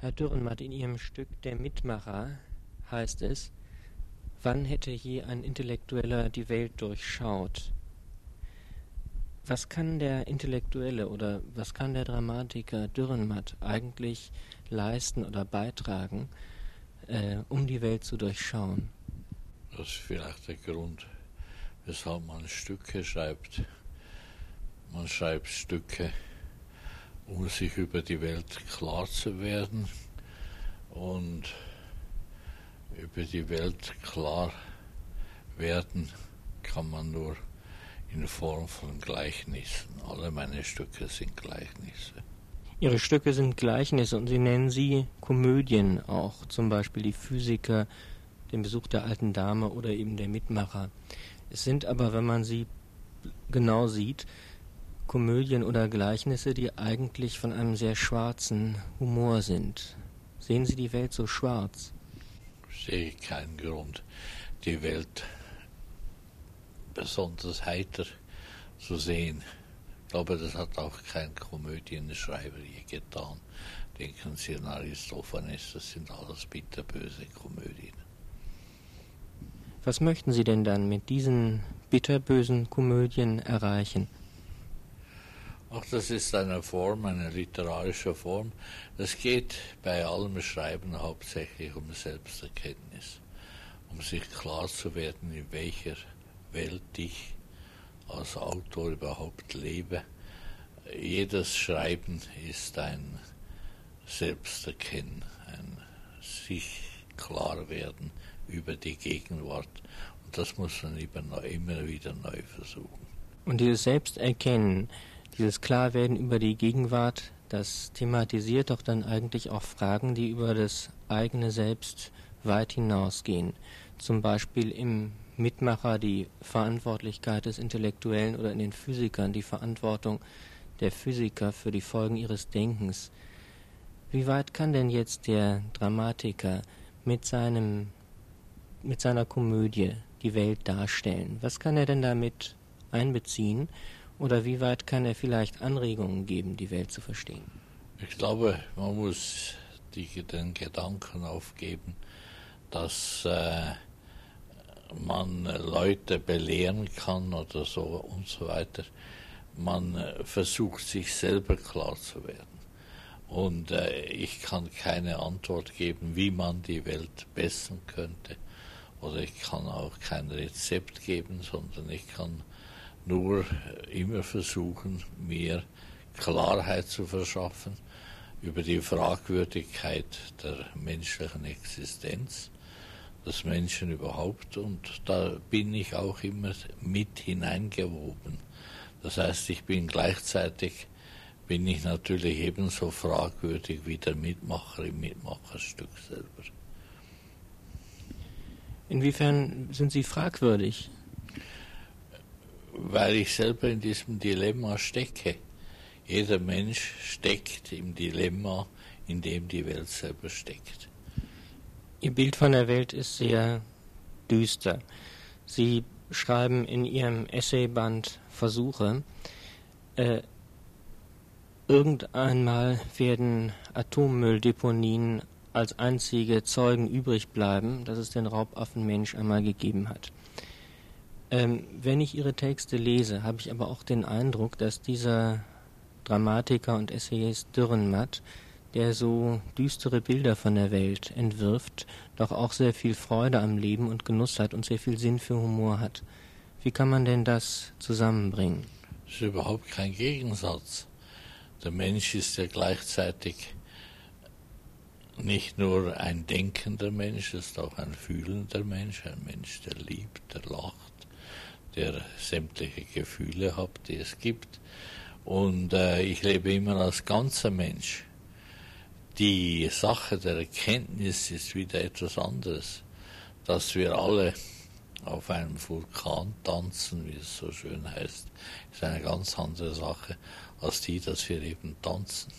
Herr Dürrenmatt, in Ihrem Stück Der Mitmacher heißt es, wann hätte je ein Intellektueller die Welt durchschaut? Was kann der Intellektuelle oder was kann der Dramatiker Dürrenmatt eigentlich leisten oder beitragen, äh, um die Welt zu durchschauen? Das ist vielleicht der Grund, weshalb man Stücke schreibt. Man schreibt Stücke, um sich über die Welt klar zu werden und über die Welt klar werden kann man nur in Form von Gleichnissen. Alle meine Stücke sind Gleichnisse. Ihre Stücke sind Gleichnisse und Sie nennen sie Komödien auch, zum Beispiel die Physiker, den Besuch der alten Dame oder eben der Mitmacher. Es sind aber, wenn man sie genau sieht, Komödien oder Gleichnisse, die eigentlich von einem sehr schwarzen Humor sind. Sehen Sie die Welt so schwarz? Ich sehe keinen Grund, die Welt besonders heiter zu sehen. Ich glaube, das hat auch kein Komödienschreiber je getan. Denken Sie an Aristophanes, das sind alles bitterböse Komödien. Was möchten Sie denn dann mit diesen bitterbösen Komödien erreichen? Auch das ist eine Form, eine literarische Form. Es geht bei allem Schreiben hauptsächlich um Selbsterkenntnis, um sich klar zu werden, in welcher Welt ich als Autor überhaupt lebe. Jedes Schreiben ist ein Selbsterkennen, ein sich klar werden über die Gegenwart. Und das muss man immer wieder neu versuchen. Und dieses Selbsterkennen, dieses Klarwerden über die Gegenwart, das thematisiert doch dann eigentlich auch Fragen, die über das eigene Selbst weit hinausgehen. Zum Beispiel im Mitmacher die Verantwortlichkeit des Intellektuellen oder in den Physikern die Verantwortung der Physiker für die Folgen ihres Denkens. Wie weit kann denn jetzt der Dramatiker mit seinem mit seiner Komödie die Welt darstellen? Was kann er denn damit einbeziehen? Oder wie weit kann er vielleicht Anregungen geben, die Welt zu verstehen? Ich glaube, man muss die, den Gedanken aufgeben, dass äh, man Leute belehren kann oder so und so weiter. Man äh, versucht sich selber klar zu werden. Und äh, ich kann keine Antwort geben, wie man die Welt bessern könnte. Oder ich kann auch kein Rezept geben, sondern ich kann nur immer versuchen, mir Klarheit zu verschaffen über die Fragwürdigkeit der menschlichen Existenz, des Menschen überhaupt. Und da bin ich auch immer mit hineingewoben. Das heißt, ich bin gleichzeitig bin ich natürlich ebenso fragwürdig wie der Mitmacher im Mitmacherstück selber. Inwiefern sind Sie fragwürdig? Weil ich selber in diesem Dilemma stecke. Jeder Mensch steckt im Dilemma, in dem die Welt selber steckt. Ihr Bild von der Welt ist sehr düster. Sie schreiben in Ihrem Essayband Versuche, äh, irgendeinmal werden Atommülldeponien als einzige Zeugen übrig bleiben, dass es den Raubaffenmensch einmal gegeben hat. Ähm, wenn ich Ihre Texte lese, habe ich aber auch den Eindruck, dass dieser Dramatiker und Essayist Dürrenmatt, der so düstere Bilder von der Welt entwirft, doch auch sehr viel Freude am Leben und Genuss hat und sehr viel Sinn für Humor hat. Wie kann man denn das zusammenbringen? Das ist überhaupt kein Gegensatz. Der Mensch ist ja gleichzeitig nicht nur ein denkender Mensch, ist auch ein fühlender Mensch, ein Mensch, der liebt, der lacht, der sämtliche Gefühle hat, die es gibt. Und äh, ich lebe immer als ganzer Mensch. Die Sache der Erkenntnis ist wieder etwas anderes. Dass wir alle auf einem Vulkan tanzen, wie es so schön heißt, ist eine ganz andere Sache als die, dass wir eben tanzen.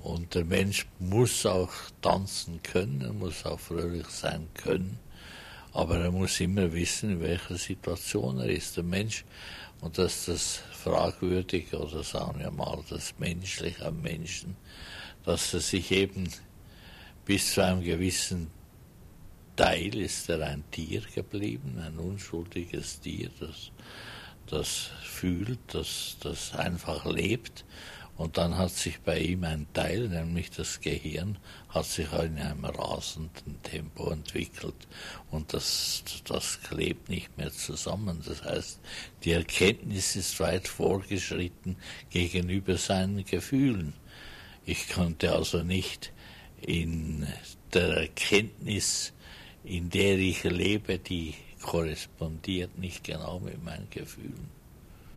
Und der Mensch muss auch tanzen können, muss auch fröhlich sein können. Aber er muss immer wissen, in welcher Situation er ist, der Mensch. Und dass das Fragwürdige oder sagen wir mal das Menschliche am Menschen, dass er sich eben bis zu einem gewissen Teil ist er ein Tier geblieben, ein unschuldiges Tier, das, das fühlt, das, das einfach lebt. Und dann hat sich bei ihm ein Teil, nämlich das Gehirn, hat sich in einem rasenden Tempo entwickelt. Und das, das klebt nicht mehr zusammen. Das heißt, die Erkenntnis ist weit vorgeschritten gegenüber seinen Gefühlen. Ich konnte also nicht in der Erkenntnis, in der ich lebe, die korrespondiert nicht genau mit meinen Gefühlen.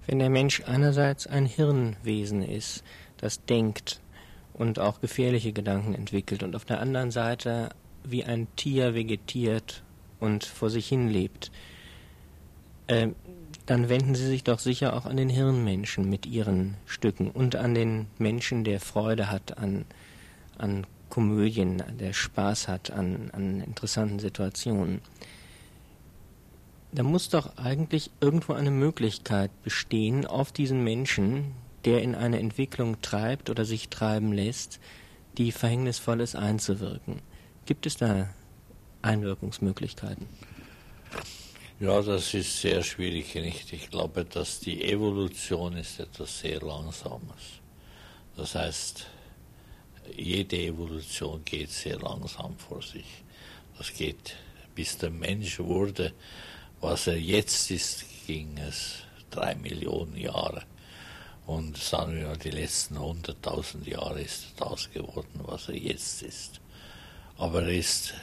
Wenn der Mensch einerseits ein Hirnwesen ist, das denkt und auch gefährliche Gedanken entwickelt und auf der anderen Seite wie ein Tier vegetiert und vor sich hin lebt, äh, dann wenden Sie sich doch sicher auch an den Hirnmenschen mit Ihren Stücken und an den Menschen, der Freude hat an, an Komödien, der Spaß hat an, an interessanten Situationen da muss doch eigentlich irgendwo eine Möglichkeit bestehen, auf diesen Menschen, der in eine Entwicklung treibt oder sich treiben lässt, die verhängnisvoll ist, einzuwirken. Gibt es da Einwirkungsmöglichkeiten? Ja, das ist sehr schwierig. Nicht? Ich glaube, dass die Evolution ist etwas sehr Langsames. Das heißt, jede Evolution geht sehr langsam vor sich. Das geht, bis der Mensch wurde, was er jetzt ist, ging es drei Millionen Jahre. Und sagen wir mal, die letzten hunderttausend Jahre ist das geworden, was er jetzt ist. Aber er ist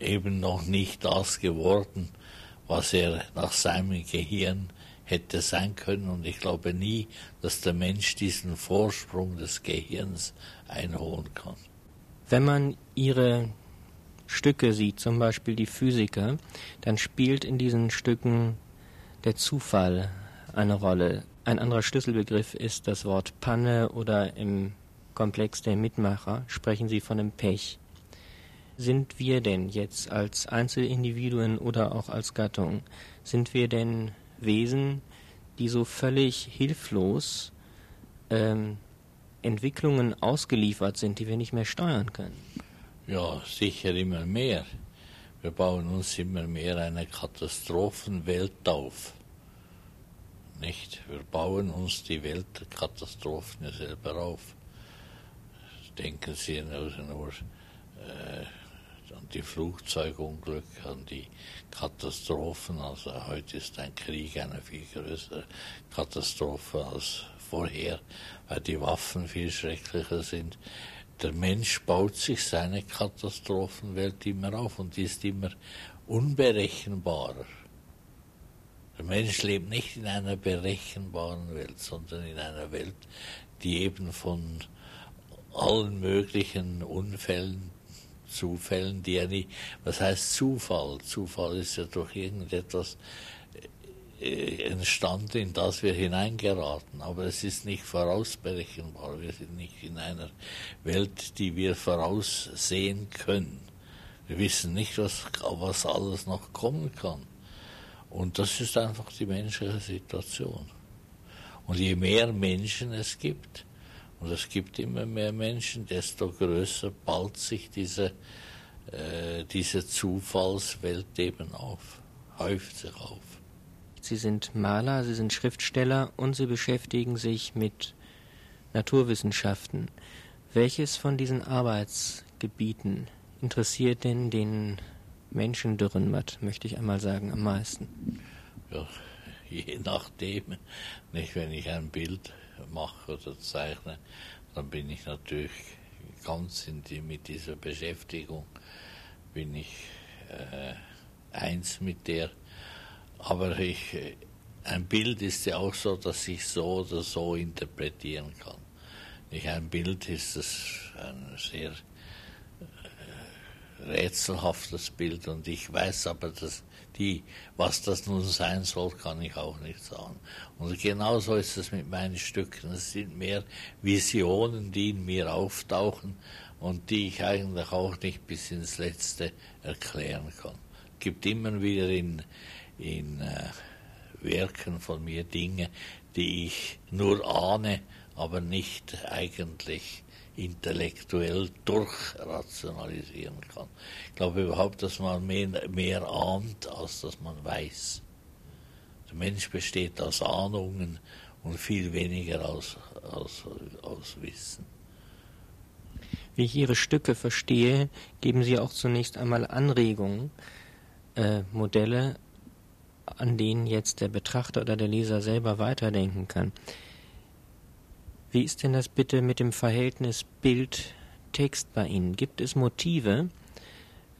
eben noch nicht das geworden, was er nach seinem Gehirn hätte sein können. Und ich glaube nie, dass der Mensch diesen Vorsprung des Gehirns einholen kann. Wenn man ihre Stücke sieht, zum Beispiel die Physiker, dann spielt in diesen Stücken der Zufall eine Rolle. Ein anderer Schlüsselbegriff ist das Wort Panne oder im Komplex der Mitmacher sprechen sie von dem Pech. Sind wir denn jetzt als Einzelindividuen oder auch als Gattung, sind wir denn Wesen, die so völlig hilflos ähm, Entwicklungen ausgeliefert sind, die wir nicht mehr steuern können? Ja, sicher immer mehr. Wir bauen uns immer mehr eine Katastrophenwelt auf. Nicht? Wir bauen uns die Weltkatastrophen selber auf. Denken Sie nur, nur äh, an die Flugzeugunglücke, an die Katastrophen. Also heute ist ein Krieg eine viel größere Katastrophe als vorher, weil die Waffen viel schrecklicher sind der Mensch baut sich seine Katastrophenwelt immer auf und die ist immer unberechenbarer. Der Mensch lebt nicht in einer berechenbaren Welt, sondern in einer Welt, die eben von allen möglichen Unfällen, Zufällen, die er nicht, was heißt Zufall? Zufall ist ja durch irgendetwas äh, entstanden, in das wir hineingeraten. Aber es ist nicht vorausberechenbar. Wir sind nicht in einer Welt, die wir voraussehen können. Wir wissen nicht, was, was alles noch kommen kann. Und das ist einfach die menschliche Situation. Und je mehr Menschen es gibt, und es gibt immer mehr Menschen, desto größer ballt sich diese, äh, diese Zufallswelt eben auf, häuft sich auf. Sie sind Maler, Sie sind Schriftsteller und Sie beschäftigen sich mit Naturwissenschaften. Welches von diesen Arbeitsgebieten interessiert denn den Menschen Dürrenmatt, möchte ich einmal sagen, am meisten? Ja, je nachdem. Nicht, wenn ich ein Bild mache oder zeichne, dann bin ich natürlich ganz in die, mit dieser Beschäftigung, bin ich äh, eins mit der aber ich, ein Bild ist ja auch so, dass ich so oder so interpretieren kann. Nicht ein Bild ist es ein sehr äh, rätselhaftes Bild und ich weiß aber, dass die, was das nun sein soll, kann ich auch nicht sagen. Und genauso ist es mit meinen Stücken. Es sind mehr Visionen, die in mir auftauchen und die ich eigentlich auch nicht bis ins Letzte erklären kann. Es gibt immer wieder in, in äh, Werken von mir Dinge, die ich nur ahne, aber nicht eigentlich intellektuell durchrationalisieren kann. Ich glaube überhaupt, dass man mehr, mehr ahnt, als dass man weiß. Der Mensch besteht aus Ahnungen und viel weniger aus, aus, aus Wissen. Wie ich Ihre Stücke verstehe, geben Sie auch zunächst einmal Anregungen, äh, Modelle, an denen jetzt der Betrachter oder der Leser selber weiterdenken kann. Wie ist denn das bitte mit dem Verhältnis Bild-Text bei Ihnen? Gibt es Motive,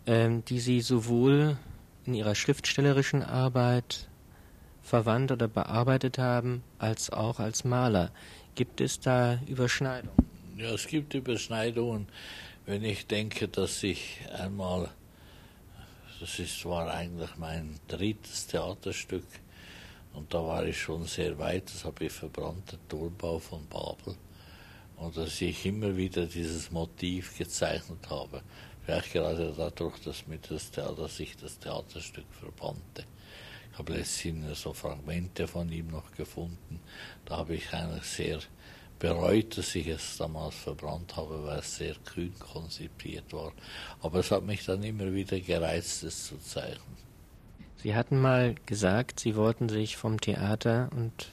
ähm, die Sie sowohl in Ihrer schriftstellerischen Arbeit verwandt oder bearbeitet haben, als auch als Maler? Gibt es da Überschneidungen? Ja, es gibt Überschneidungen. Wenn ich denke, dass ich einmal, das ist, war eigentlich mein drittes Theaterstück, und da war ich schon sehr weit, das habe ich verbrannt, der Turmbau von Babel. Und dass ich immer wieder dieses Motiv gezeichnet habe. Vielleicht gerade dadurch, dass, mit das Theater, dass ich das Theaterstück verbannte. Ich habe letztens so Fragmente von ihm noch gefunden. Da habe ich eigentlich sehr bereut, dass ich es damals verbrannt habe, weil es sehr kühn konzipiert war. Aber es hat mich dann immer wieder gereizt, es zu zeichnen. Sie hatten mal gesagt, Sie wollten sich vom Theater und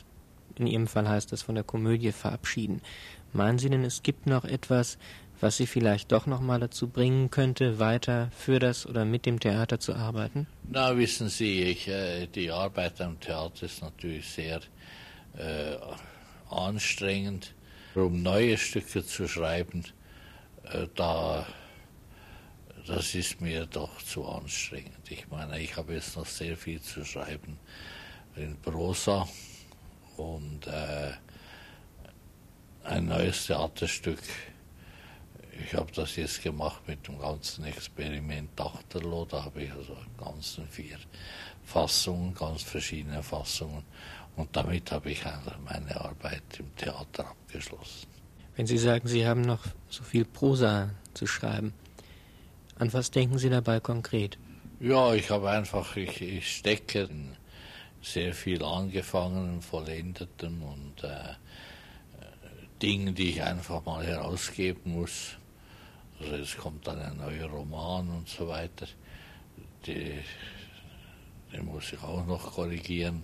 in Ihrem Fall heißt das von der Komödie verabschieden. Meinen Sie denn, es gibt noch etwas, was Sie vielleicht doch noch mal dazu bringen könnte, weiter für das oder mit dem Theater zu arbeiten? Na, wissen Sie, ich, äh, die Arbeit am Theater ist natürlich sehr äh, anstrengend. Um neue Stücke zu schreiben, äh, da das ist mir doch zu anstrengend. Ich meine, ich habe jetzt noch sehr viel zu schreiben in Prosa und äh, ein neues Theaterstück. Ich habe das jetzt gemacht mit dem ganzen Experiment Achterloh. Da habe ich also ganzen vier Fassungen, ganz verschiedene Fassungen. Und damit habe ich meine Arbeit im Theater abgeschlossen. Wenn Sie sagen, Sie haben noch so viel Prosa zu schreiben, an was denken Sie dabei konkret? Ja, ich habe einfach, ich, ich stecke in sehr viel angefangenen, vollendeten und äh, Dingen, die ich einfach mal herausgeben muss. Also es kommt dann ein neuer Roman und so weiter. Die, den muss ich auch noch korrigieren.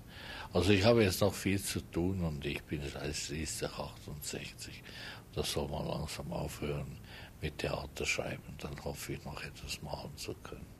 Also ich habe jetzt noch viel zu tun und ich bin schließlich 68. Das soll man langsam aufhören mit Theater schreiben. Dann hoffe ich noch etwas machen zu können.